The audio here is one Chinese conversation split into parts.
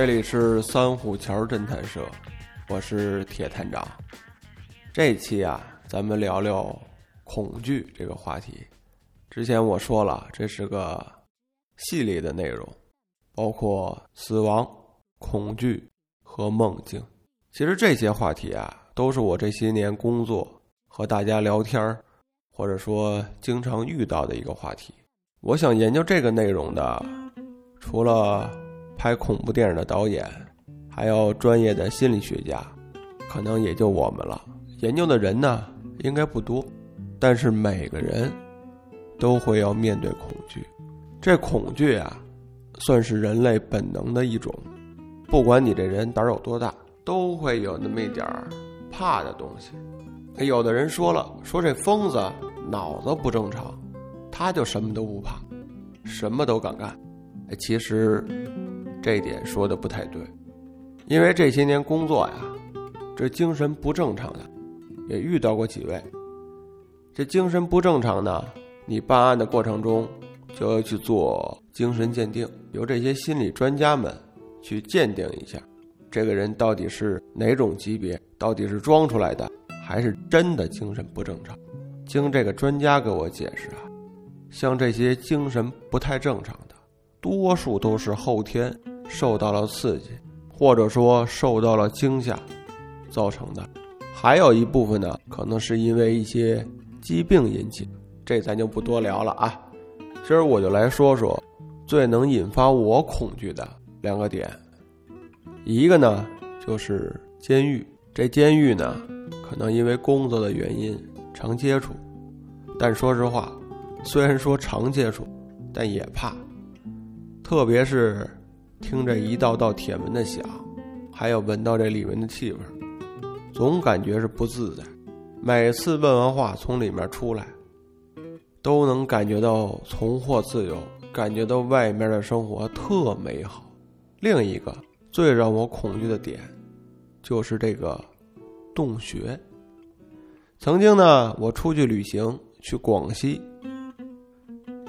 这里是三虎桥侦探社，我是铁探长。这期啊，咱们聊聊恐惧这个话题。之前我说了，这是个系列的内容，包括死亡、恐惧和梦境。其实这些话题啊，都是我这些年工作和大家聊天儿，或者说经常遇到的一个话题。我想研究这个内容的，除了拍恐怖电影的导演，还有专业的心理学家，可能也就我们了。研究的人呢，应该不多，但是每个人都会要面对恐惧。这恐惧啊，算是人类本能的一种。不管你这人胆儿有多大，都会有那么一点儿怕的东西。有的人说了，说这疯子脑子不正常，他就什么都不怕，什么都敢干。哎，其实。这点说的不太对，因为这些年工作呀，这精神不正常的也遇到过几位。这精神不正常呢，你办案的过程中就要去做精神鉴定，由这些心理专家们去鉴定一下，这个人到底是哪种级别，到底是装出来的，还是真的精神不正常。经这个专家给我解释啊，像这些精神不太正常的，多数都是后天。受到了刺激，或者说受到了惊吓，造成的，还有一部分呢，可能是因为一些疾病引起，这咱就不多聊了啊。今儿我就来说说最能引发我恐惧的两个点，一个呢就是监狱，这监狱呢，可能因为工作的原因常接触，但说实话，虽然说常接触，但也怕，特别是。听着一道道铁门的响，还有闻到这里面的气味，总感觉是不自在。每次问完话从里面出来，都能感觉到重获自由，感觉到外面的生活特美好。另一个最让我恐惧的点，就是这个洞穴。曾经呢，我出去旅行去广西，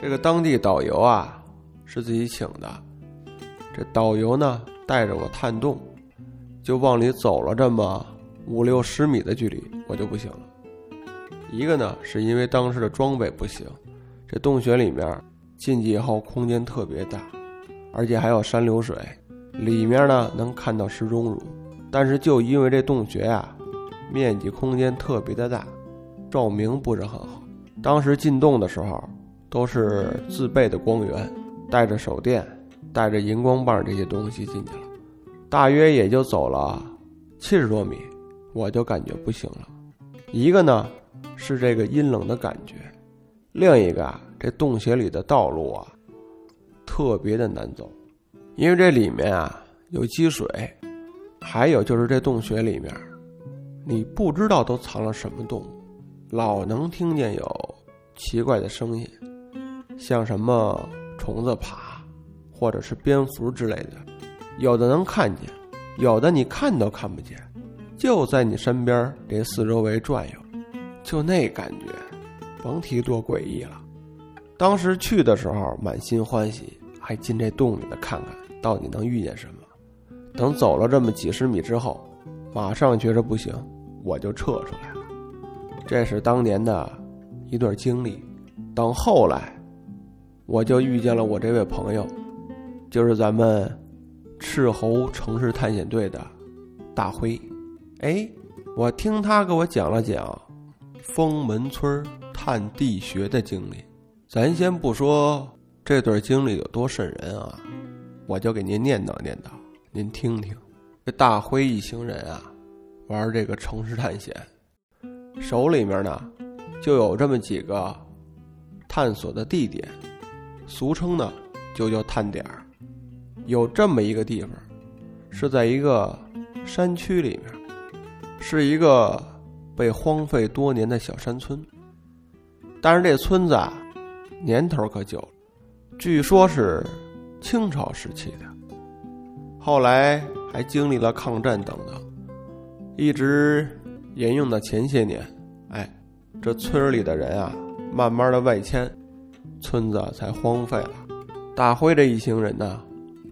这个当地导游啊是自己请的。这导游呢带着我探洞，就往里走了这么五六十米的距离，我就不行了。一个呢是因为当时的装备不行，这洞穴里面进去以后空间特别大，而且还有山流水，里面呢能看到石钟乳。但是就因为这洞穴啊，面积空间特别的大，照明不是很好。当时进洞的时候都是自备的光源，带着手电。带着荧光棒这些东西进去了，大约也就走了七十多米，我就感觉不行了。一个呢是这个阴冷的感觉，另一个啊这洞穴里的道路啊特别的难走，因为这里面啊有积水，还有就是这洞穴里面你不知道都藏了什么动物，老能听见有奇怪的声音，像什么虫子爬。或者是蝙蝠之类的，有的能看见，有的你看都看不见，就在你身边这四周围转悠，就那感觉，甭提多诡异了。当时去的时候满心欢喜，还进这洞里头看看到底能遇见什么。等走了这么几十米之后，马上觉着不行，我就撤出来了。这是当年的一段经历。等后来，我就遇见了我这位朋友。就是咱们赤猴城市探险队的大辉，哎，我听他给我讲了讲封门村探地穴的经历。咱先不说这段经历有多瘆人啊，我就给您念叨念叨，您听听。这大辉一行人啊，玩这个城市探险，手里面呢就有这么几个探索的地点，俗称呢就叫探点儿。有这么一个地方，是在一个山区里面，是一个被荒废多年的小山村。但是这村子啊，年头可久了，据说是清朝时期的，后来还经历了抗战等等，一直沿用到前些年。哎，这村里的人啊，慢慢的外迁，村子才荒废了。大辉这一行人呢，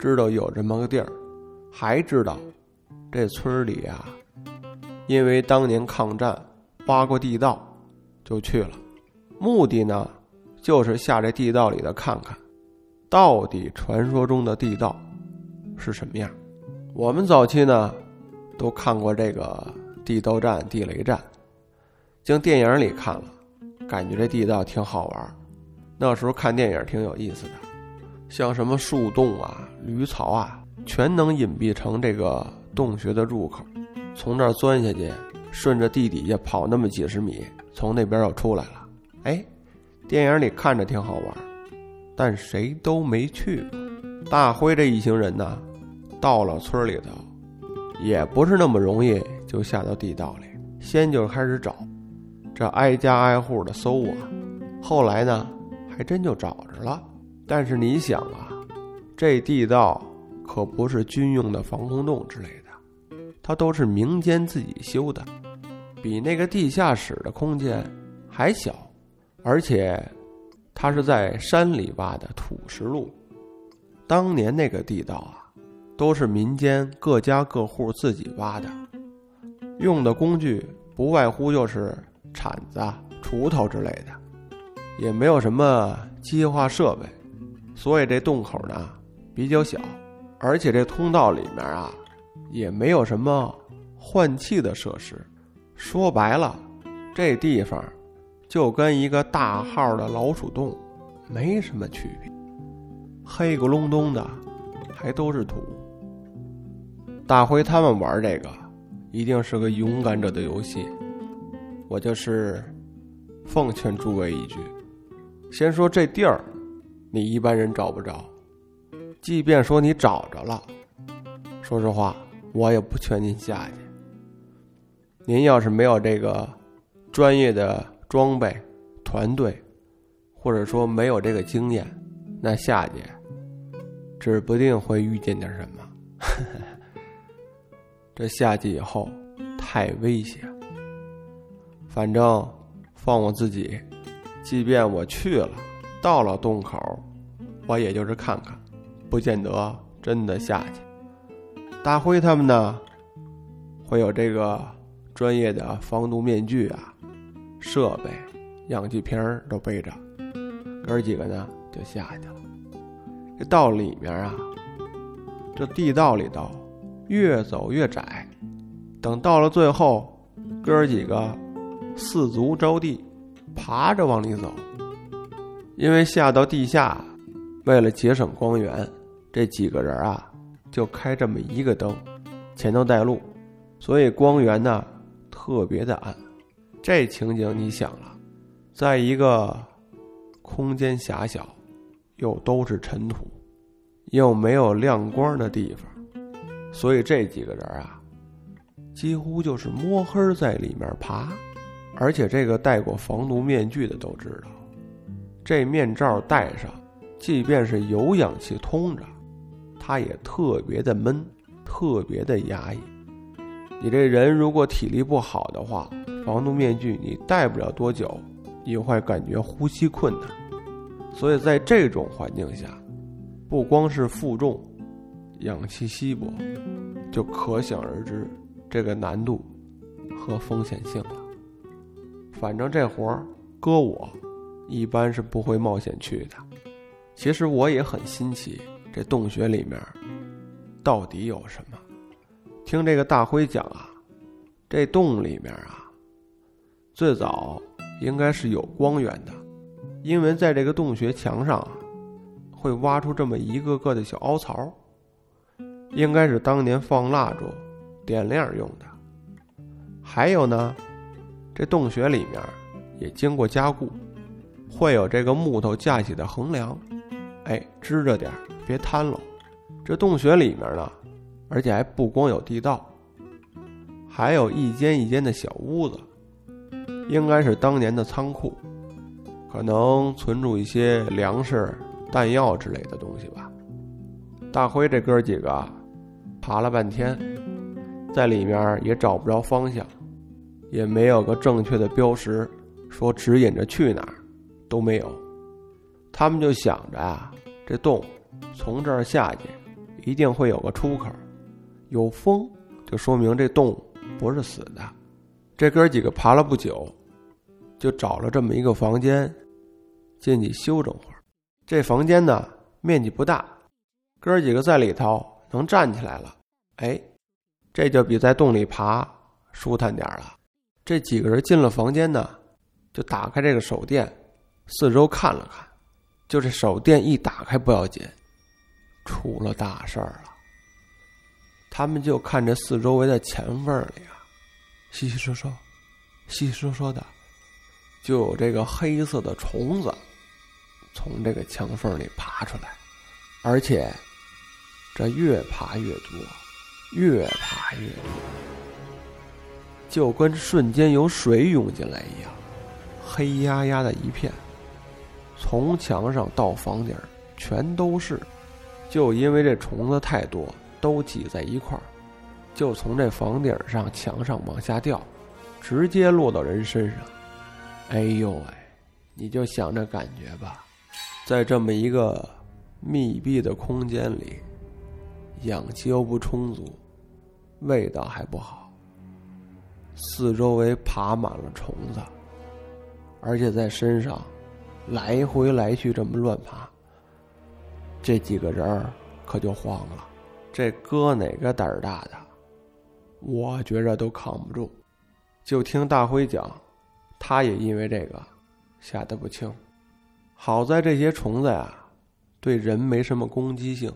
知道有这么个地儿，还知道这村里啊，因为当年抗战挖过地道，就去了。目的呢，就是下这地道里的看看，到底传说中的地道是什么样。我们早期呢，都看过这个地道战、地雷战，经电影里看了，感觉这地道挺好玩。那时候看电影挺有意思的，像什么树洞啊、驴槽啊，全能隐蔽成这个洞穴的入口，从这儿钻下去，顺着地底下跑那么几十米，从那边又出来了。哎，电影里看着挺好玩，但谁都没去过。大辉这一行人呢，到了村里头，也不是那么容易就下到地道里。先就开始找，这挨家挨户的搜啊。后来呢，还真就找着了。但是你想啊，这地道可不是军用的防空洞之类的，它都是民间自己修的，比那个地下室的空间还小。而且，它是在山里挖的土石路。当年那个地道啊，都是民间各家各户自己挖的，用的工具不外乎就是铲子、锄头之类的，也没有什么机械化设备，所以这洞口呢比较小。而且这通道里面啊，也没有什么换气的设施。说白了，这地方。就跟一个大号的老鼠洞没什么区别，黑咕隆咚的，还都是土。大辉他们玩这个，一定是个勇敢者的游戏。我就是奉劝诸位一句：先说这地儿，你一般人找不着；即便说你找着了，说实话，我也不劝您下去。您要是没有这个专业的。装备、团队，或者说没有这个经验，那下去指不定会遇见点什么。这下去以后太危险，反正放我自己，即便我去了，到了洞口，我也就是看看，不见得真的下去。大辉他们呢，会有这个专业的防毒面具啊。设备、氧气瓶都背着，哥几个呢就下去了。这道里面啊，这地道里头越走越窄，等到了最后，哥几个四足着地，爬着往里走。因为下到地下，为了节省光源，这几个人啊就开这么一个灯，前头带路，所以光源呢特别的暗。这情景你想了，在一个空间狭小，又都是尘土，又没有亮光的地方，所以这几个人啊，几乎就是摸黑在里面爬。而且这个戴过防毒面具的都知道，这面罩戴上，即便是有氧气通着，它也特别的闷，特别的压抑。你这人如果体力不好的话，防毒面具你戴不了多久，你会感觉呼吸困难。所以在这种环境下，不光是负重、氧气稀薄，就可想而知这个难度和风险性了。反正这活儿搁我，一般是不会冒险去的。其实我也很新奇，这洞穴里面到底有什么？听这个大辉讲啊，这洞里面啊。最早应该是有光源的，因为在这个洞穴墙上，会挖出这么一个个的小凹槽，应该是当年放蜡烛点亮用的。还有呢，这洞穴里面也经过加固，会有这个木头架起的横梁，哎，支着点别瘫喽。这洞穴里面呢，而且还不光有地道，还有一间一间的小屋子，应该是当年的仓库，可能存住一些粮食、弹药之类的东西吧。大辉这哥几个爬了半天，在里面也找不着方向，也没有个正确的标识，说指引着去哪儿，都没有。他们就想着啊，这洞从这儿下去，一定会有个出口，有风就说明这洞不是死的。这哥几个爬了不久，就找了这么一个房间，进去休整会儿。这房间呢，面积不大，哥几个在里头能站起来了。哎，这就比在洞里爬舒坦点了。这几个人进了房间呢，就打开这个手电，四周看了看。就这手电一打开不要紧，出了大事儿了。他们就看这四周围的墙缝里啊，稀稀疏疏、稀稀疏疏的，就有这个黑色的虫子从这个墙缝里爬出来，而且这越爬越多，越爬越多，就跟瞬间有水涌进来一样，黑压压的一片。从墙上到房顶全都是，就因为这虫子太多，都挤在一块儿，就从这房顶上、墙上往下掉，直接落到人身上。哎呦喂，你就想着感觉吧，在这么一个密闭的空间里，氧气又不充足，味道还不好，四周围爬满了虫子，而且在身上。来回来去这么乱爬，这几个人可就慌了。这搁哪个胆儿大的，我觉着都扛不住。就听大辉讲，他也因为这个吓得不轻。好在这些虫子呀，对人没什么攻击性，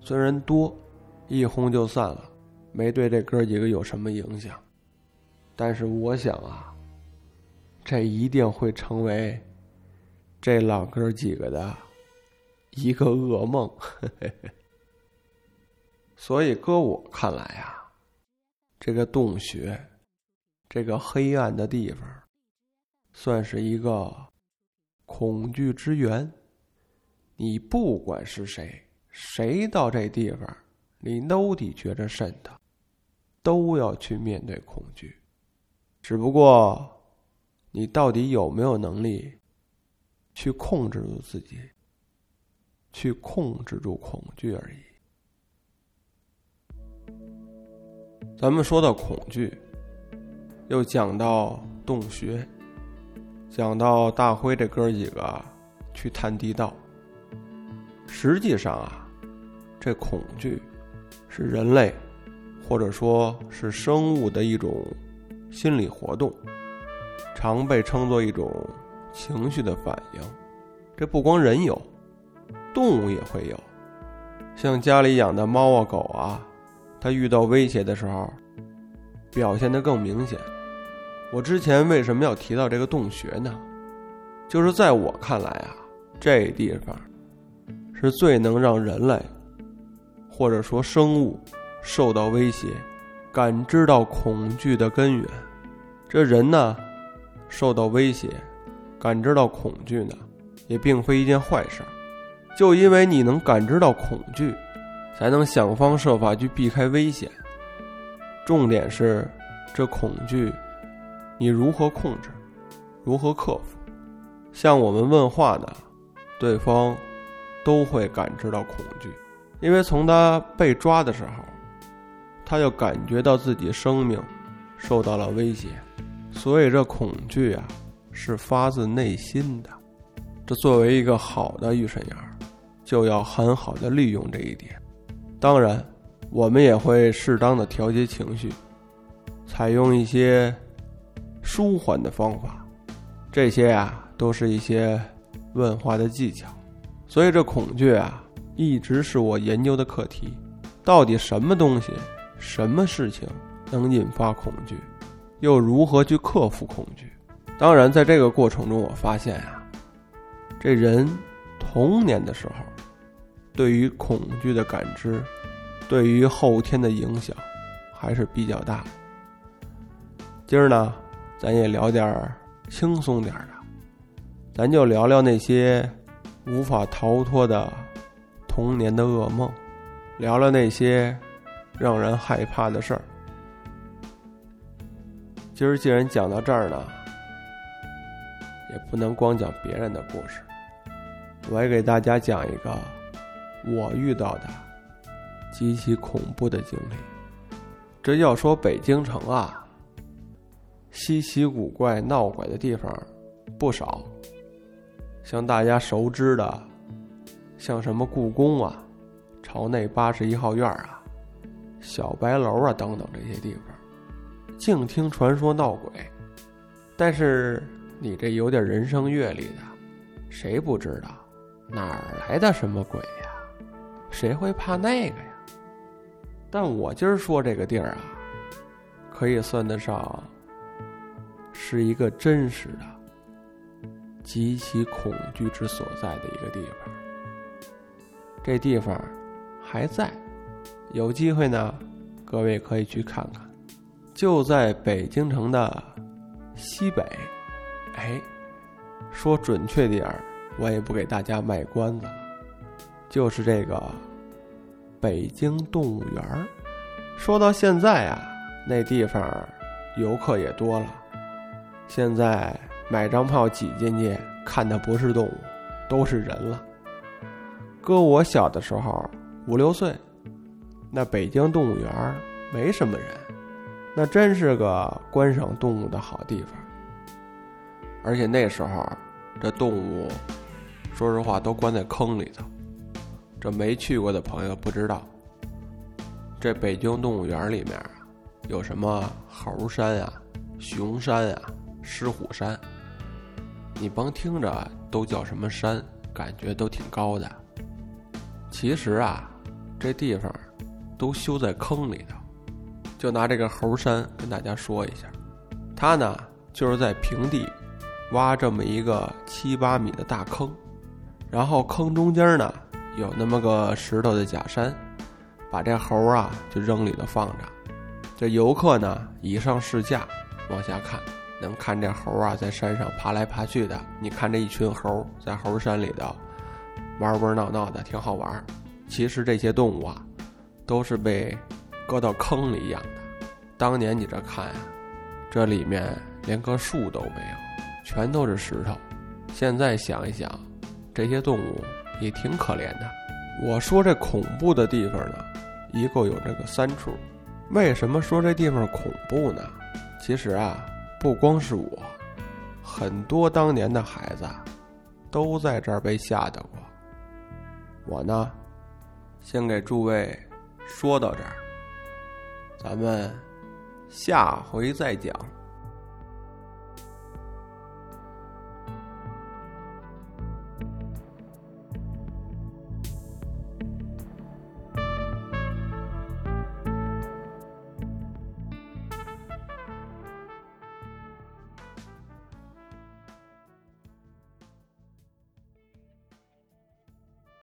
虽然多，一轰就散了，没对这哥几个有什么影响。但是我想啊，这一定会成为。这老哥几个的一个噩梦，所以搁我看来啊，这个洞穴，这个黑暗的地方，算是一个恐惧之源。你不管是谁，谁到这地方，你都得觉着瘆得，都要去面对恐惧。只不过，你到底有没有能力？去控制住自己，去控制住恐惧而已。咱们说到恐惧，又讲到洞穴，讲到大辉这哥几个去探地道。实际上啊，这恐惧是人类或者说是生物的一种心理活动，常被称作一种。情绪的反应，这不光人有，动物也会有。像家里养的猫啊、狗啊，它遇到威胁的时候，表现的更明显。我之前为什么要提到这个洞穴呢？就是在我看来啊，这地方是最能让人类或者说生物受到威胁、感知到恐惧的根源。这人呢，受到威胁。感知到恐惧呢，也并非一件坏事。就因为你能感知到恐惧，才能想方设法去避开危险。重点是，这恐惧，你如何控制，如何克服？像我们问话呢，对方都会感知到恐惧，因为从他被抓的时候，他就感觉到自己生命受到了威胁，所以这恐惧啊。是发自内心的，这作为一个好的预审员，就要很好的利用这一点。当然，我们也会适当的调节情绪，采用一些舒缓的方法。这些啊，都是一些问话的技巧。所以，这恐惧啊，一直是我研究的课题。到底什么东西、什么事情能引发恐惧，又如何去克服恐惧？当然，在这个过程中，我发现呀，这人童年的时候，对于恐惧的感知，对于后天的影响还是比较大。今儿呢，咱也聊点轻松点的，咱就聊聊那些无法逃脱的童年的噩梦，聊聊那些让人害怕的事儿。今儿既然讲到这儿呢，也不能光讲别人的故事，我也给大家讲一个我遇到的极其恐怖的经历。这要说北京城啊，稀奇古怪闹鬼的地方不少，像大家熟知的，像什么故宫啊、朝内八十一号院啊、小白楼啊等等这些地方，净听传说闹鬼。但是你这有点人生阅历的，谁不知道哪儿来的什么鬼呀？谁会怕那个呀？但我今儿说这个地儿啊，可以算得上是一个真实的、极其恐惧之所在的一个地方。这地方还在，有机会呢，各位可以去看看。就在北京城的西北，哎，说准确点儿，我也不给大家卖关子了，就是这个。北京动物园儿，说到现在啊，那地方游客也多了。现在买张票挤进去，看的不是动物，都是人了。搁我小的时候，五六岁，那北京动物园儿没什么人，那真是个观赏动物的好地方。而且那时候，这动物，说实话都关在坑里头。这没去过的朋友不知道，这北京动物园里面有什么猴山啊、熊山啊、狮虎山，你甭听着都叫什么山，感觉都挺高的。其实啊，这地方都修在坑里头。就拿这个猴山跟大家说一下，它呢就是在平地挖这么一个七八米的大坑，然后坑中间呢。有那么个石头的假山，把这猴啊就扔里头放着。这游客呢，以上视架往下看，能看这猴啊在山上爬来爬去的。你看这一群猴在猴山里头玩玩闹闹的，挺好玩。其实这些动物啊，都是被搁到坑里养的。当年你这看呀，这里面连棵树都没有，全都是石头。现在想一想，这些动物。也挺可怜的。我说这恐怖的地方呢，一共有这个三处。为什么说这地方恐怖呢？其实啊，不光是我，很多当年的孩子都在这儿被吓得过。我呢，先给诸位说到这儿，咱们下回再讲。